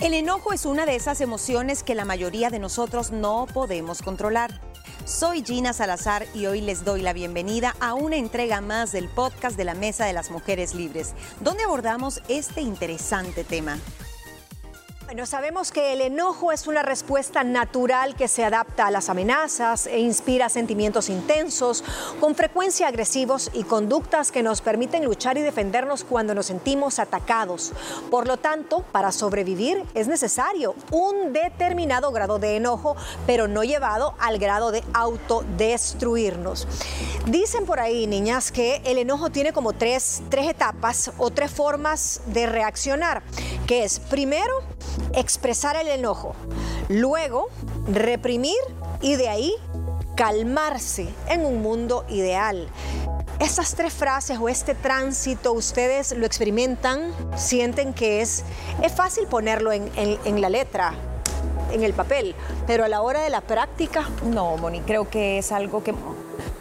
El enojo es una de esas emociones que la mayoría de nosotros no podemos controlar. Soy Gina Salazar y hoy les doy la bienvenida a una entrega más del podcast de la Mesa de las Mujeres Libres, donde abordamos este interesante tema. Bueno, sabemos que el enojo es una respuesta natural que se adapta a las amenazas e inspira sentimientos intensos, con frecuencia agresivos y conductas que nos permiten luchar y defendernos cuando nos sentimos atacados. Por lo tanto, para sobrevivir es necesario un determinado grado de enojo, pero no llevado al grado de autodestruirnos. Dicen por ahí, niñas, que el enojo tiene como tres, tres etapas o tres formas de reaccionar, que es primero, expresar el enojo, luego reprimir y de ahí calmarse en un mundo ideal. Esas tres frases o este tránsito, ¿ustedes lo experimentan? ¿Sienten que es, es fácil ponerlo en, en la letra? en el papel, pero a la hora de la práctica... No, Moni, creo que es algo que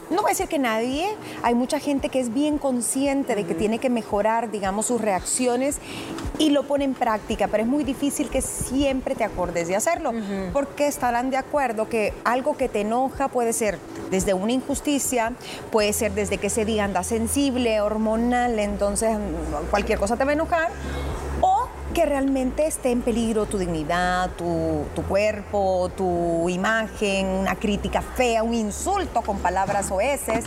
no voy a decir que nadie, hay mucha gente que es bien consciente de que tiene que mejorar, digamos, sus reacciones y lo pone en práctica, pero es muy difícil que siempre te acordes de hacerlo, porque estarán de acuerdo que algo que te enoja puede ser desde una injusticia, puede ser desde que ese día anda sensible, hormonal, entonces cualquier cosa te va a enojar, que realmente esté en peligro tu dignidad, tu, cuerpo, tu imagen, una crítica fea, un insulto con palabras oeces.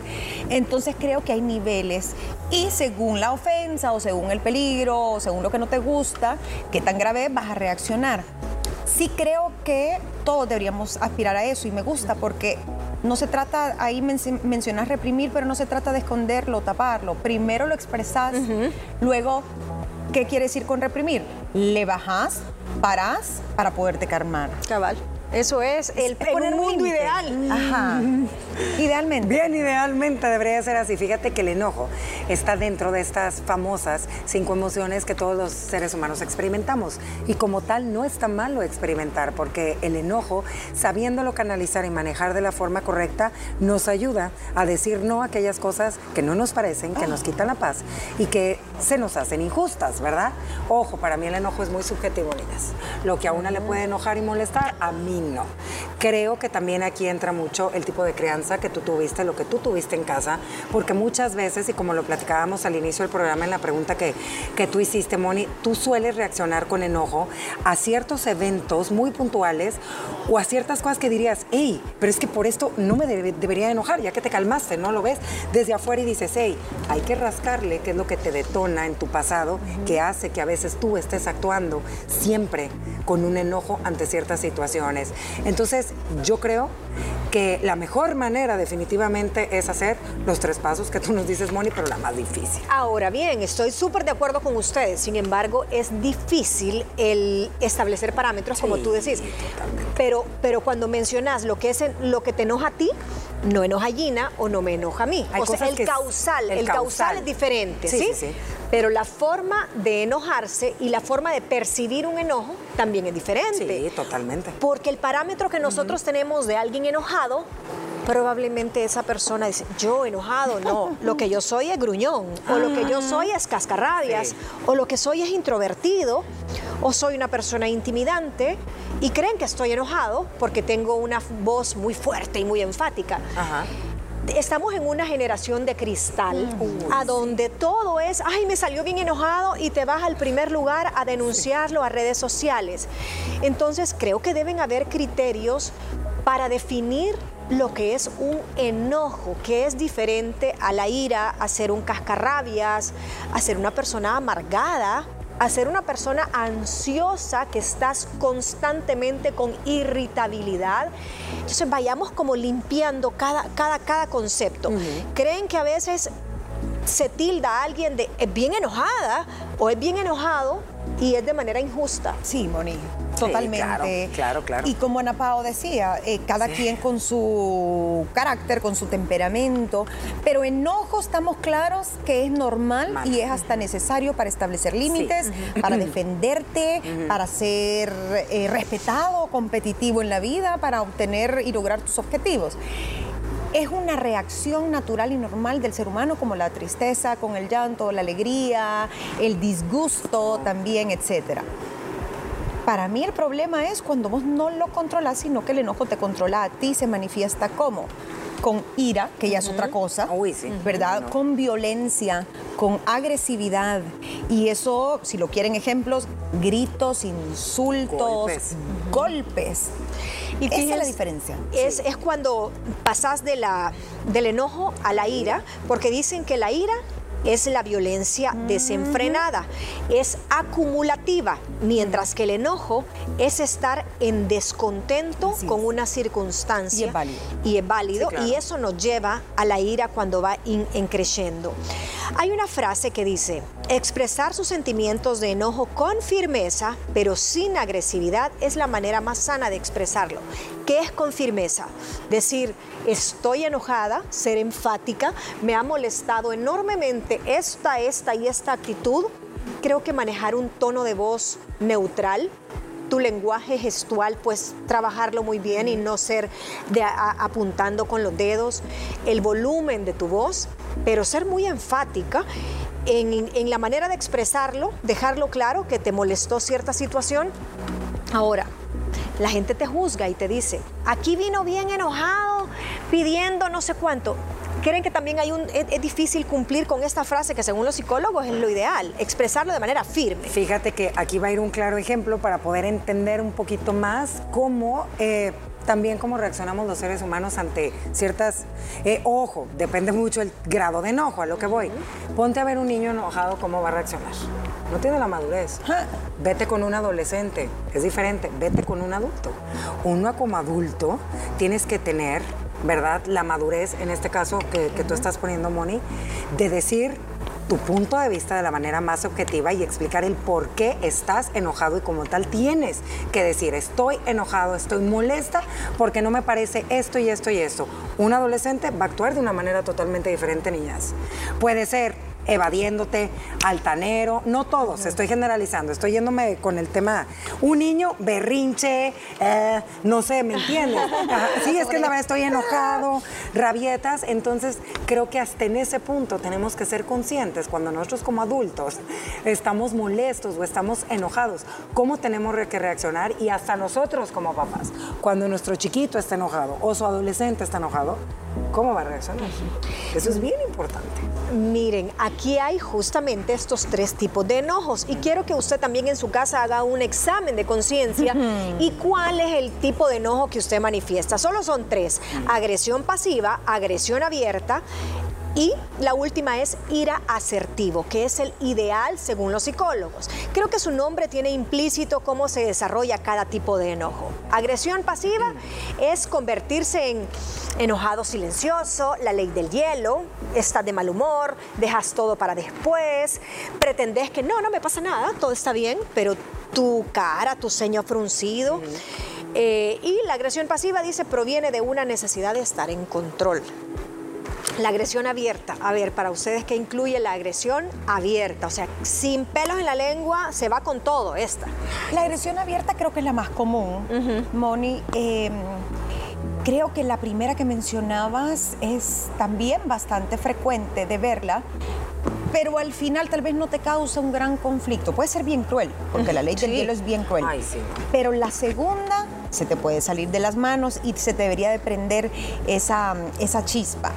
Entonces creo que hay niveles y según la ofensa o según el peligro o según lo que no te gusta, qué tan grave vas a reaccionar. Sí creo que todos deberíamos aspirar a eso y me gusta porque no se trata, ahí mencionas reprimir, pero no se trata de esconderlo, taparlo. Primero lo expresas, luego ¿Qué quiere decir con reprimir? Le bajas, paras para poderte calmar. Cabal. Eso es el poner mundo ideal. Ajá. Idealmente. Bien, idealmente debería ser así. Fíjate que el enojo está dentro de estas famosas cinco emociones que todos los seres humanos experimentamos. Y como tal, no está malo experimentar, porque el enojo, sabiéndolo canalizar y manejar de la forma correcta, nos ayuda a decir no a aquellas cosas que no nos parecen, que nos quitan la paz y que se nos hacen injustas, ¿verdad? Ojo, para mí el enojo es muy subjetivo, niñas. Lo que a una le puede enojar y molestar, a mí no. Creo que también aquí entra mucho el tipo de crianza que tú tuviste, lo que tú tuviste en casa, porque muchas veces, y como lo platicábamos al inicio del programa en la pregunta que, que tú hiciste, Moni, tú sueles reaccionar con enojo a ciertos eventos muy puntuales o a ciertas cosas que dirías, hey, pero es que por esto no me debería enojar, ya que te calmaste, ¿no? Lo ves desde afuera y dices, hey, hay que rascarle, que es lo que te detona en tu pasado, que hace que a veces tú estés actuando siempre con un enojo ante ciertas situaciones. Entonces, yo creo que la mejor manera definitivamente es hacer los tres pasos que tú nos dices, Moni, pero la más difícil. Ahora bien, estoy súper de acuerdo con ustedes, sin embargo, es difícil el establecer parámetros, como tú decís. Pero, pero cuando mencionas lo que, es lo que te enoja a ti, no enoja a Gina o no me enoja a mí. o sea, el causal, el, causal. es diferente, ¿sí? sí pero la forma de enojarse y la forma de percibir un enojo también es diferente. Sí, totalmente. Porque el parámetro que nosotros tenemos de alguien enojado, probablemente esa persona dice, yo enojado, no, lo que yo soy es gruñón, o lo que yo ah. soy es cascarrabias, o lo que soy es introvertido, o soy una persona intimidante, y creen que estoy enojado porque tengo una voz muy fuerte y muy enfática. Ajá estamos en una generación de cristal, a donde todo es, ay, me salió bien enojado y te vas al primer lugar a denunciarlo a redes sociales. Entonces, creo que deben haber criterios para definir lo que es un enojo, que es diferente a la ira, a ser un cascarrabias, a ser una persona amargada, a ser una persona ansiosa que estás constantemente con irritabilidad. Entonces vayamos como limpiando cada, cada, cada concepto. ¿Creen que a veces se tilda a alguien de es bien enojada o es bien enojado y es de manera injusta? Sí, Moni. Totalmente. claro, claro, Y como Ana Pao decía, eh, cada quien con su carácter, con su temperamento, pero enojo estamos claros que es normal y es hasta necesario para establecer límites, para defenderte, para ser eh, respetado, competitivo en la vida, para obtener y lograr tus objetivos. Es una reacción natural y normal del ser humano como la tristeza, con el llanto, la alegría, el disgusto también, etcétera Para mí el problema es cuando vos no lo controlas, sino que el enojo te controla a ti, se manifiesta como con ira, que ya es otra cosa, Uy, sí. ¿verdad? Con violencia, con agresividad. Y eso, si lo quieren ejemplos, gritos, insultos, Golpes. golpes. Y Esa es la diferencia. Es, es cuando pasas de la, del enojo a la ira, porque dicen que la ira es la violencia desenfrenada, es acumulativa, mientras que el enojo es estar en descontento con una circunstancia. Y es válido. Y es válido, Sí, claro. y eso nos lleva a la ira cuando va in- en creciendo. Hay una frase que dice, expresar sus sentimientos de enojo con firmeza, pero sin agresividad, es la manera más sana de expresarlo. ¿Qué es con firmeza? Decir, estoy enojada, ser enfática, me ha molestado enormemente esta, esta y esta actitud. Creo que manejar un tono de voz neutral, tu lenguaje gestual, pues trabajarlo muy bien y no ser de apuntando con los dedos, el volumen de tu voz, pero ser muy enfática en, en la manera de expresarlo, dejarlo claro que te molestó cierta situación. Ahora, la gente te juzga y te dice, aquí vino bien enojado, pidiendo no sé cuánto. ¿Creen que también hay un, es, difícil cumplir con esta frase que según los psicólogos es lo ideal, expresarlo de manera firme? Fíjate que aquí va a ir un claro ejemplo para poder entender un poquito más cómo eh, también cómo reaccionamos los seres humanos ante ciertas... eh, ojo, depende mucho el grado de enojo, a lo que voy. Ponte a ver un niño enojado, ¿cómo va a reaccionar? No tiene la madurez. Vete con un adolescente, es diferente. Vete con un adulto. Uno como adulto tienes que tener, ¿verdad? La madurez, en este caso que, que tú estás poniendo, Moni, de decir tu punto de vista de la manera más objetiva y explicar el por qué estás enojado y como tal tienes que decir, estoy enojado, estoy molesta porque no me parece esto y esto y esto. Un adolescente va a actuar de una manera totalmente diferente, niñas. Puede ser evadiéndote, altanero, no todos, estoy generalizando, estoy yéndome con el tema, un niño berrinche, eh, no sé, ¿me entiendes? Ajá, Sí, es que la verdad estoy enojado, rabietas, entonces creo que hasta en ese punto tenemos que ser conscientes cuando nosotros como adultos estamos molestos o estamos enojados, cómo tenemos que reaccionar y hasta nosotros como papás, cuando nuestro chiquito está enojado o su adolescente está enojado, ¿cómo va a reaccionar? Eso es bien importante. Miren, aquí hay justamente estos tres tipos de enojos y quiero que usted también en su casa haga un examen de conciencia y cuál es el tipo de enojo que usted manifiesta. Solo son tres, agresión pasiva, agresión abierta y la última es ira asertivo, que es el ideal según los psicólogos. Creo que su nombre tiene implícito cómo se desarrolla cada tipo de enojo. Agresión pasiva es convertirse en enojado silencioso, la ley del hielo, estás de mal humor, dejas todo para después, pretendes que no, no me pasa nada, todo está bien, pero tu cara, tu ceño fruncido. Eh, y la agresión pasiva, dice, proviene de una necesidad de estar en control. La agresión abierta. A ver, para ustedes, ¿qué incluye la agresión abierta? O sea, sin pelos en la lengua, se va con todo esta. La agresión abierta creo que es la más común, Moni. Eh, creo que la primera que mencionabas es también bastante frecuente de verla, pero al final tal vez no te causa un gran conflicto. Puede ser bien cruel, porque la ley del Sí. hielo es bien cruel. Ay, sí. Pero la segunda se te puede salir de las manos y se te debería de prender esa, esa chispa.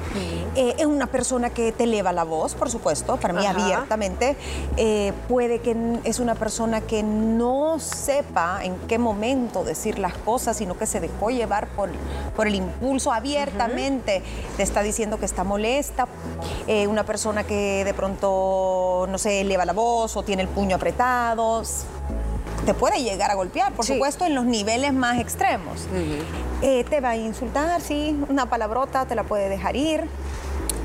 Eh, es una persona que te eleva la voz, por supuesto, para mí Ajá. abiertamente. Eh, puede que es una persona que no sepa en qué momento decir las cosas, sino que se dejó llevar por, por el impulso abiertamente. Te está diciendo que está molesta. Eh, una persona que de pronto, no sé, eleva la voz o tiene el puño apretado te puede llegar a golpear, por Sí. supuesto, en los niveles más extremos. Eh, te va a insultar, sí, una palabrota te la puede dejar ir.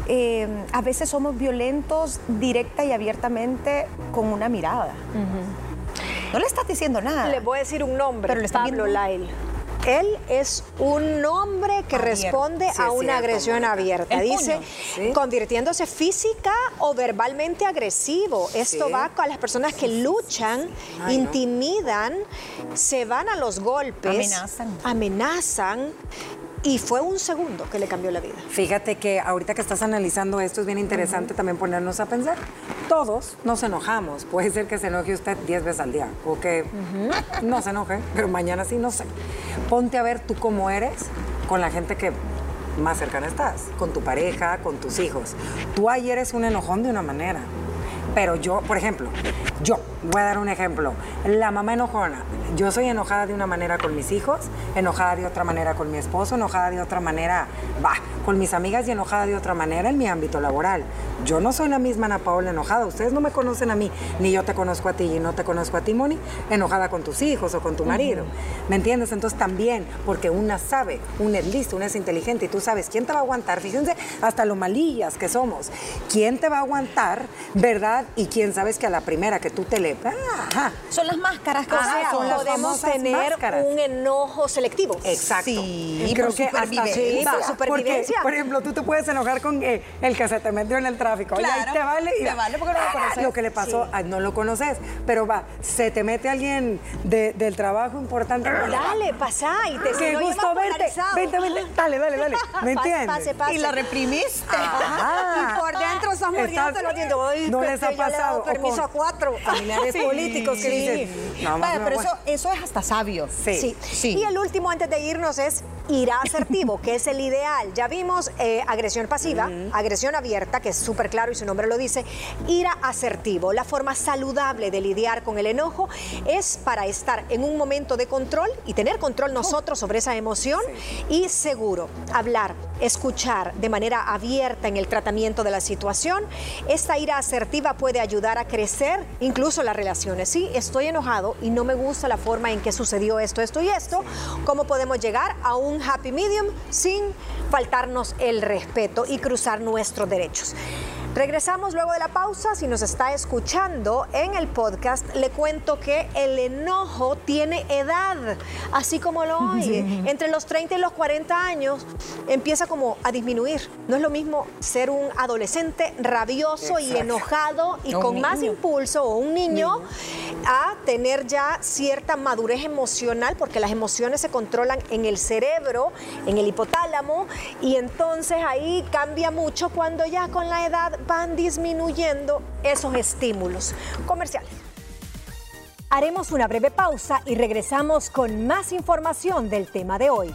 Eh, a veces somos violentos directa y abiertamente con una mirada. No le estás diciendo nada. Le voy a decir un nombre, Pero le Pablo viendo- Lyle. Él es un nombre que Abierto. responde Sí, a una cierto, agresión abierta. Dice. Sí. convirtiéndose física o verbalmente agresivo. Esto Sí. va con las personas que luchan, Ay, no. intimidan, se van a los golpes, Amenazan. amenazan, y fue un segundo que le cambió la vida. Fíjate que ahorita que estás analizando esto es bien interesante también ponernos a pensar. todos nos enojamos. Puede ser que se enoje usted 10 veces al día o que no se enoje, pero mañana sí, no sé. Ponte a ver tú cómo eres con la gente que más cercana estás, con tu pareja, con tus hijos. Tú ahí eres un enojón de una manera. Pero yo, por ejemplo, yo, voy a dar un ejemplo. La mamá enojona. Yo soy enojada de una manera con mis hijos, enojada de otra manera con mi esposo, enojada de otra manera, va, con mis amigas y enojada de otra manera en mi ámbito laboral. Yo no soy la misma Ana Paola enojada. Ustedes no me conocen a mí, ni yo te conozco a ti y no te conozco a ti, Moni, enojada con tus hijos o con tu marido. ¿Me entiendes? Entonces también, porque una sabe, una es lista, una es inteligente y tú sabes quién te va a aguantar. Fíjense hasta lo malillas que somos. ¿Quién te va a aguantar, verdad? Y quién sabes que a la primera que tú te le... Ajá. Son las máscaras que O sea, podemos tener máscaras. un enojo selectivo. Exacto. Sí, y creo por que hasta supervivencia. por supervivencia. Porque, por ejemplo, tú te puedes enojar con eh, el que se te metió en el tráfico. y ahí Claro, te vale. Y te vale porque no lo conoces. Lo que le pasó, ah, no lo conoces. Pero va, se te mete alguien de- del trabajo importante. Dale, pasa y te Qué gusto verte. Vente, vente. Dale, dale, dale. ¿Me entiendes? pase, pase. Y lo reprimiste. Ah. Y por dentro estás muriendo, Estás- lo entiendo. Ay, ¿No les ha pasado? Permiso con a cuatro. Familiares Sí. políticos que dicen, no, más Vaya, no pero eso, aguanto". eso es hasta sabio. Sí. Sí. Sí. Y el último antes de irnos es ir asertivo, que es el ideal. Ya vimos eh, agresión pasiva, agresión abierta, que es súper claro y su nombre lo dice. Ira asertivo. La forma saludable de lidiar con el enojo es para estar en un momento de control y tener control nosotros sobre esa emoción y seguro hablar, escuchar de manera abierta en el tratamiento de la situación. Esta ira asertiva puede ayudar a crecer incluso las relaciones. Sí, estoy enojado y no me gusta la forma en que sucedió esto, esto y esto. ¿Cómo podemos llegar a un happy medium sin faltarnos el respeto y cruzar nuestros derechos? Regresamos luego de la pausa. Si nos está escuchando en el podcast, le cuento que el enojo tiene edad, así como lo oye. Entre los 30 y los 40 años empieza como a disminuir. No es lo mismo ser un adolescente rabioso y enojado y O con más impulso o un niño tener ya cierta madurez emocional porque las emociones se controlan en el cerebro, en el hipotálamo y entonces ahí cambia mucho cuando ya con la edad van disminuyendo esos estímulos comerciales. Haremos una breve pausa y regresamos con más información del tema de hoy.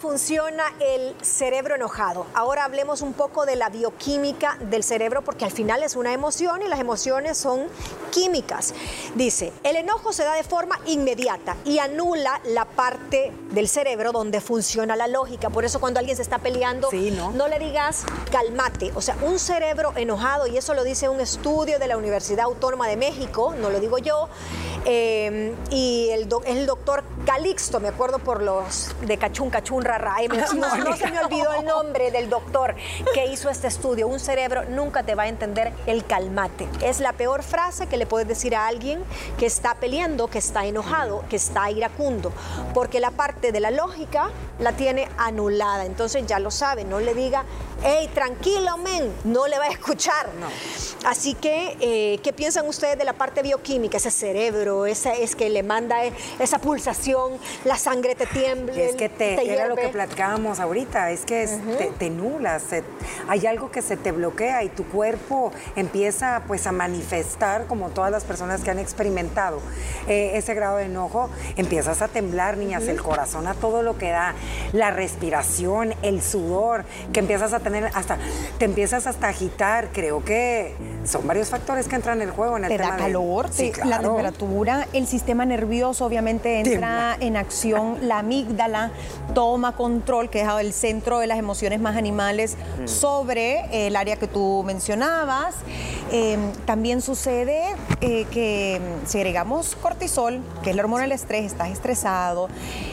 Funciona el cerebro enojado? Ahora hablemos un poco de la bioquímica del cerebro porque al final es una emoción y las emociones son químicas. Dice, el enojo se da de forma inmediata y anula la parte del cerebro donde funciona la lógica. Por eso cuando alguien se está peleando, Sí, ¿no? no le digas calmate. O sea, un cerebro enojado, y eso lo dice un estudio de la Universidad Autónoma de México, no lo digo yo, eh, y el, doc- el doctor Calixto, me acuerdo por los de Cachún, Cachún, me- no, no se me olvidó el nombre del doctor que hizo este estudio. Un cerebro nunca te va a entender el calmate. Es la peor frase que le puedes decir a alguien que está peleando, que está enojado, que está iracundo, porque la parte de la lógica la tiene anulada. Entonces ya lo sabe, no le diga, hey, tranquilo, men, no le va a escuchar. Así que, eh, ¿qué piensan ustedes de la parte bioquímica, ese cerebro, esa es que le manda eh, esa pulsación, la sangre te tiembla, Y es que te, era lo que platicábamos ahorita, es que es- te, te nulas, se- hay algo que se te bloquea y tu cuerpo empieza pues a manifestar, como todas las personas que han experimentado eh, ese grado de enojo, empiezas a temblar, niñas, el corazón a todo lo que da, la respiración, el sudor, que empiezas a tener hasta, te empiezas hasta a agitar, creo que son varios factores que entran en el juego en el Te tema da de- calor, Sí, te- la claro. temperatura, el sistema nervioso obviamente entra en acción, la amígdala toma control, que es el centro de las emociones más animales, sobre el área que tú mencionabas. Eh, también sucede eh, que mm, segregamos cortisol, que es la hormona del estrés, estás estresado,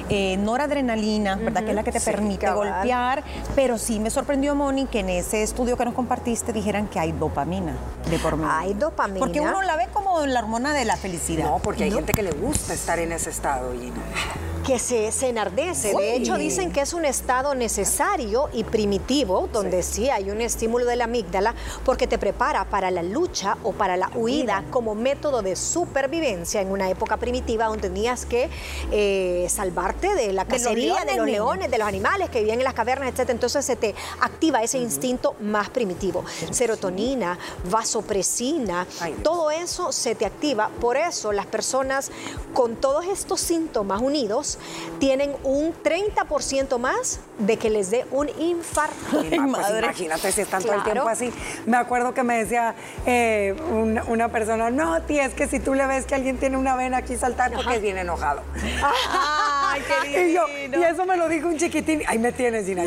eh, noradrenalina, ¿verdad? Que es la que te Sí, permite cabal. golpear, pero sí me sorprendió, Moni, que en ese estudio que nos compartiste dijeran que hay dopamina de por medio. Hay dopamina. Porque uno la ve como la hormona de la felicidad. No, porque hay gente que le gusta estar en ese estado y Hallelujah. Que se, se enardece. Uy. De hecho, dicen que es un estado necesario y primitivo, donde sí. hay un estímulo de la amígdala, porque te prepara para la lucha o para la huida como método de supervivencia en una época primitiva donde tenías que eh, salvarte de la cacería, de los, leones, de los animales que vivían en las cavernas, etc. Entonces se te activa ese instinto más primitivo. Serotonina, vasopresina, todo eso se te activa. Por eso las personas con todos estos síntomas unidos tienen un 30% más de que les dé un infarto. Pues imagínate si están todo el tiempo así. Me acuerdo que me decía eh, una, persona, no, tía, es que si tú le ves que alguien tiene una vena aquí saltar porque es bien enojado. Ay, qué y, y eso me lo dijo un chiquitín. Ahí me tienes, Dina.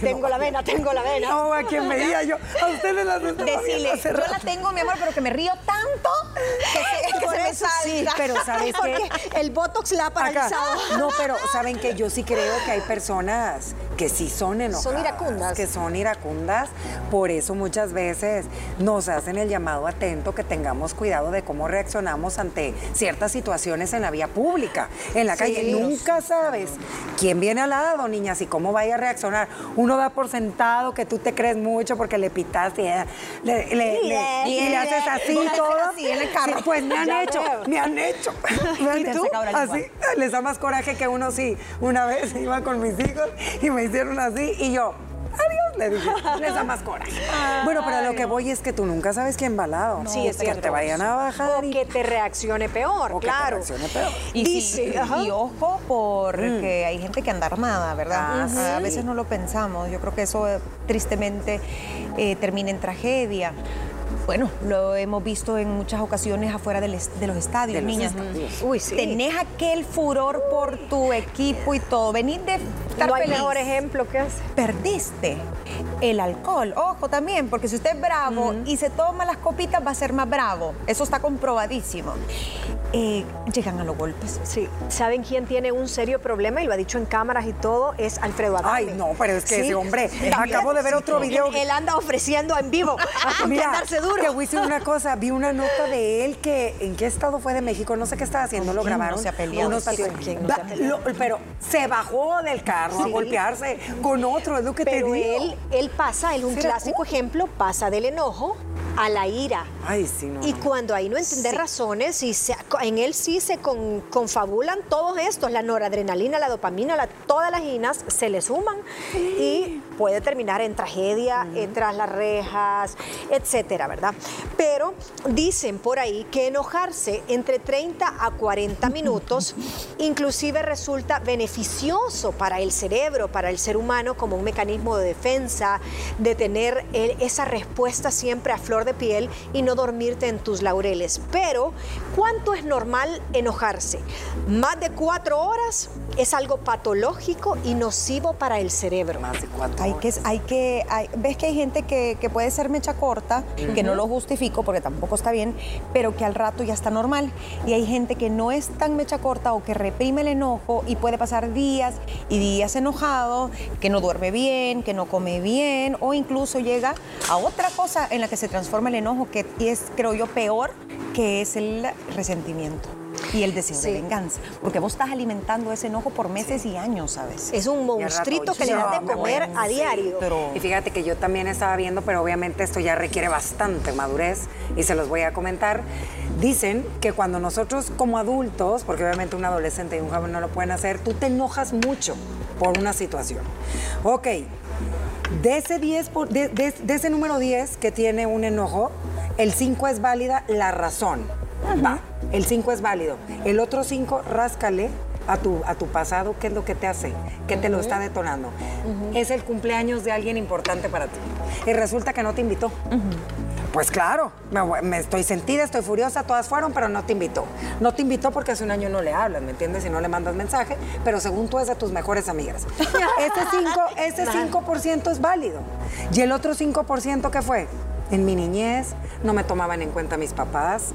tengo la vena, tengo la vena. No, a quien veía yo. A ustedes las Decirle, yo la tengo, mi amor, pero que me río tanto que se, me. Sí, pero ¿sabes qué? El Botox la ha paralizado. No, pero ¿saben que Yo sí creo que hay personas que sí son enojadas. Son iracundas. Que son iracundas. Por eso muchas veces nos hacen el llamado atento que tengamos cuidado de cómo reaccionamos ante ciertas situaciones en la vía pública, en la calle. Nunca sabes quién viene al lado, niñas, y cómo vaya a reaccionar. Uno da por sentado que tú te crees mucho porque le pitas y le, haces así todo. pues me han hecho, me han hecho. Así, les da más coraje que uno sí. Una vez iba con mis hijos y me hicieron así y yo, adiós, le dije, les da más coraje. bueno, pero lo que voy es que tú nunca sabes quién va al lado. sí, es que te vayan a bajar. O que te reaccione peor, claro. Que te reaccione peor. Y, Dice, y, ojo, porque mm. hay gente que anda armada, ¿verdad? Ah, a veces no lo pensamos. Yo creo que eso eh, tristemente eh, termina en tragedia bueno, lo hemos visto en muchas ocasiones afuera de los estadios, niñas. Uy, sí. Tenés aquel furor por tu equipo y todo. Venís de estar no hay mejor ejemplo que hace. Perdiste el alcohol. Ojo también, porque si usted es bravo y se toma las copitas, va a ser más bravo. Eso está comprobadísimo. Eh, llegan a los golpes. Sí. ¿Saben quién tiene un serio problema? Y lo ha dicho en cámaras y todo, es Alfredo Adame. Ay, no, pero es que ese hombre, acabo de ver otro video. Él anda ofreciendo en vivo Mira, darse duro. Te voy a decir una cosa, vi una nota de él que, ¿en qué estado fue de México? No sé qué estaba haciendo, lo grabaron. No se ha peleado. Unos quién no se pero se bajó del carro a golpearse con otro, es lo que te digo. Él, él pasa, él un clásico ejemplo, pasa del enojo a la ira. Ay, sí, no, y cuando ahí no entiende razones, y en él sí se confabulan todos estos, la noradrenalina, la dopamina, todas las inas se le suman. Y puede terminar en tragedia, tras las rejas, etcétera, ¿verdad? Pero dicen por ahí que enojarse entre 30 a 40 minutos inclusive resulta beneficioso para el cerebro, para el ser humano como un mecanismo de defensa, de tener esa respuesta siempre a flor de piel y no dormirte en tus laureles. Pero, ¿cuánto es normal enojarse? Más de cuatro horas es algo patológico y nocivo para el cerebro. Más de cuatro hay que, hay que, ves que hay gente que, puede ser mecha corta, que no lo justifico porque tampoco está bien, pero que al rato ya está normal. Y hay gente que no es tan mecha corta o que reprime el enojo y puede pasar días y días enojado, que no duerme bien, que no come bien o incluso llega a otra cosa en la que se transforma el enojo que es, creo yo, peor, que es el resentimiento y el deseo de venganza. Porque vos estás alimentando ese enojo por meses y años, ¿sabes? Es un monstruito que le das de comer a diario. Y fíjate que yo también estaba viendo, pero obviamente esto ya requiere bastante madurez y se los voy a comentar. Dicen que cuando nosotros como adultos, porque obviamente un adolescente y un joven no lo pueden hacer, tú te enojas mucho por una situación. Ok, de ese, 10 de, de ese número 10 que tiene un enojo, el 5 es válida la razón. Va, el 5 es válido. El otro 5, ráscale a tu, a tu pasado, qué es lo que te hace, qué te lo está detonando. Es el cumpleaños de alguien importante para ti. Y resulta que no te invitó. Pues claro, me, estoy sentida, estoy furiosa, todas fueron, pero no te invitó. No te invitó porque hace un año no le hablas, ¿me entiendes? Y no le mandas mensaje, pero según tú es de tus mejores amigas. ese 5% ese es válido. ¿Y el otro 5% qué fue? En mi niñez no me tomaban en cuenta mis papás.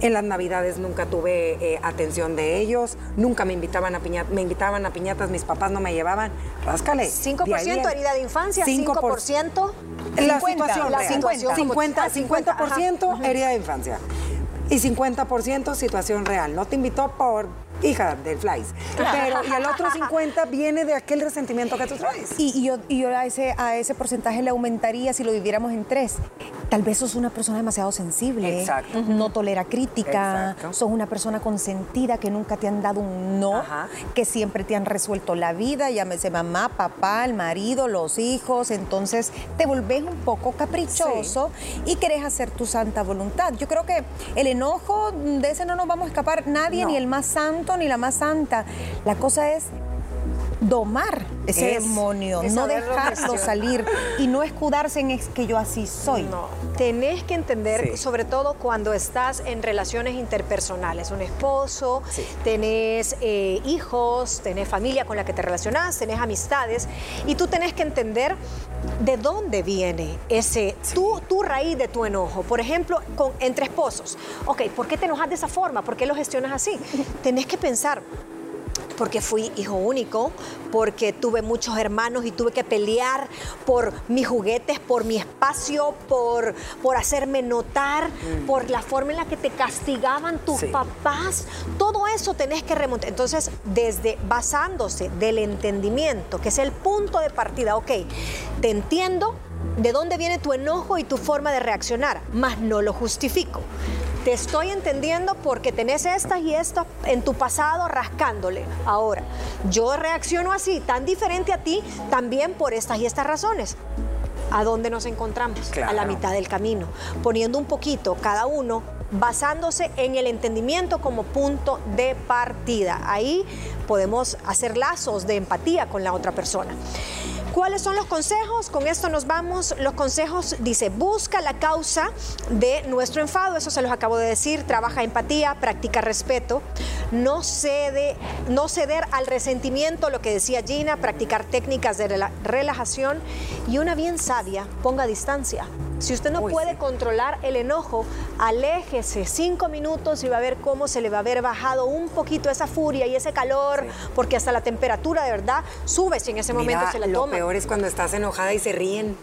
En las navidades nunca tuve eh, atención de ellos, nunca me invitaban a piñatas, me invitaban a piñatas, mis papás no me llevaban. Ráscale. 5% herida de infancia, 5%. la situación, la 50, 50, 50, herida de infancia y 50% situación real. No te invitó por hija del flies. Pero, y el otro 50 viene de aquel resentimiento que tú traes. Y, yo, yo a, ese, a ese porcentaje le aumentaría si lo dividiéramos en tres. Tal vez sos una persona demasiado sensible, Exacto. no tolera crítica, Exacto. sos una persona consentida que nunca te han dado un no, Ajá. que siempre te han resuelto la vida, llámese mamá, papá, el marido, los hijos, entonces te volvés un poco caprichoso y querés hacer tu santa voluntad. Yo creo que el enojo, de ese no nos vamos a escapar nadie, No. ni el más santo, ni la más santa. La cosa es domar ese Es- demonio, es no dejarlo salir y no escudarse en es que yo así soy. No, tenés que entender, Sí. sobre todo cuando estás en relaciones interpersonales, un esposo, Sí. tenés eh, hijos, tenés familia con la que te relacionás, tenés amistades, y tú tenés que entender de dónde viene ese, tu, tu raíz de tu enojo. Por ejemplo, con, entre esposos. Ok, ¿por qué te enojas de esa forma? ¿Por qué lo gestionas así? Tenés que pensar, porque fui hijo único, porque tuve muchos hermanos y tuve que pelear por mis juguetes, por mi espacio, por, por hacerme notar, por la forma en la que te castigaban tus Sí. papás. Todo eso tenés que remontar. Entonces, desde basándose del entendimiento, que es el punto de partida, ok, te entiendo de dónde viene tu enojo y tu forma de reaccionar, mas no lo justifico. Te estoy entendiendo porque tenés estas y estas en tu pasado rascándole. Ahora, yo reacciono así, tan diferente a ti, también por estas y estas razones. ¿A dónde nos encontramos? A la mitad del camino, poniendo un poquito cada uno, basándose en el entendimiento como punto de partida. Ahí podemos hacer lazos de empatía con la otra persona. ¿Cuáles son los consejos? Con esto nos vamos. Los consejos dice, busca la causa de nuestro enfado, eso se los acabo de decir, trabaja empatía, practica respeto, no cede, no ceder al resentimiento, lo que decía Gina, practicar técnicas de rela- relajación y una bien sabia, ponga distancia. Si usted no Uy, puede sí. controlar el enojo, aléjese cinco minutos y va a ver cómo se le va a haber bajado un poquito esa furia y ese calor, porque hasta la temperatura de verdad sube si en ese momento Mira, se la lo toma. peor es cuando estás enojada y se ríen.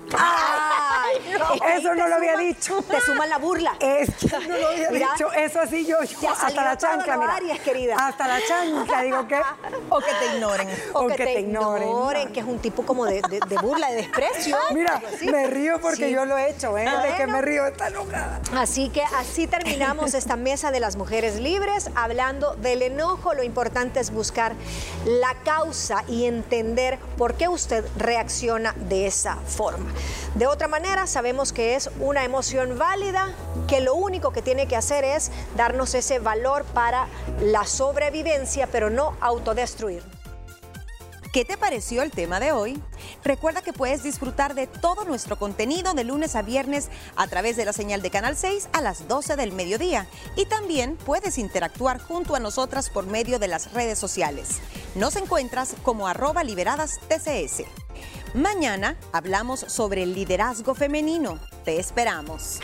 Ay, que Eso no lo había suma- dicho. Te suman la burla. Es que no lo había Mira, dicho. Eso así yo, hasta la chancla, mira. Aries, querida. Hasta la chancla, digo que. O que te ignoren. O, que, te ignoren, que es un tipo como de, de- de burla, de desprecio. Mira, me río porque Sí. yo lo he hecho, ¿eh? De que me río, está enojada. Así que así terminamos esta mesa de las mujeres libres, hablando del enojo. Lo importante es buscar la causa y entender por qué usted reacciona de esa forma. De otra sabemos que es una emoción válida, que lo único que tiene que hacer es darnos ese valor para la sobrevivencia, pero no autodestruir. ¿Qué te pareció el tema de hoy? Recuerda que puedes disfrutar de todo nuestro contenido de lunes a viernes a través de la señal de Canal 6 a las 12 del mediodía. Y también puedes interactuar junto a nosotras por medio de las redes sociales. Nos encuentras como arroba liberadas TCS. Mañana hablamos sobre el liderazgo femenino. Te esperamos.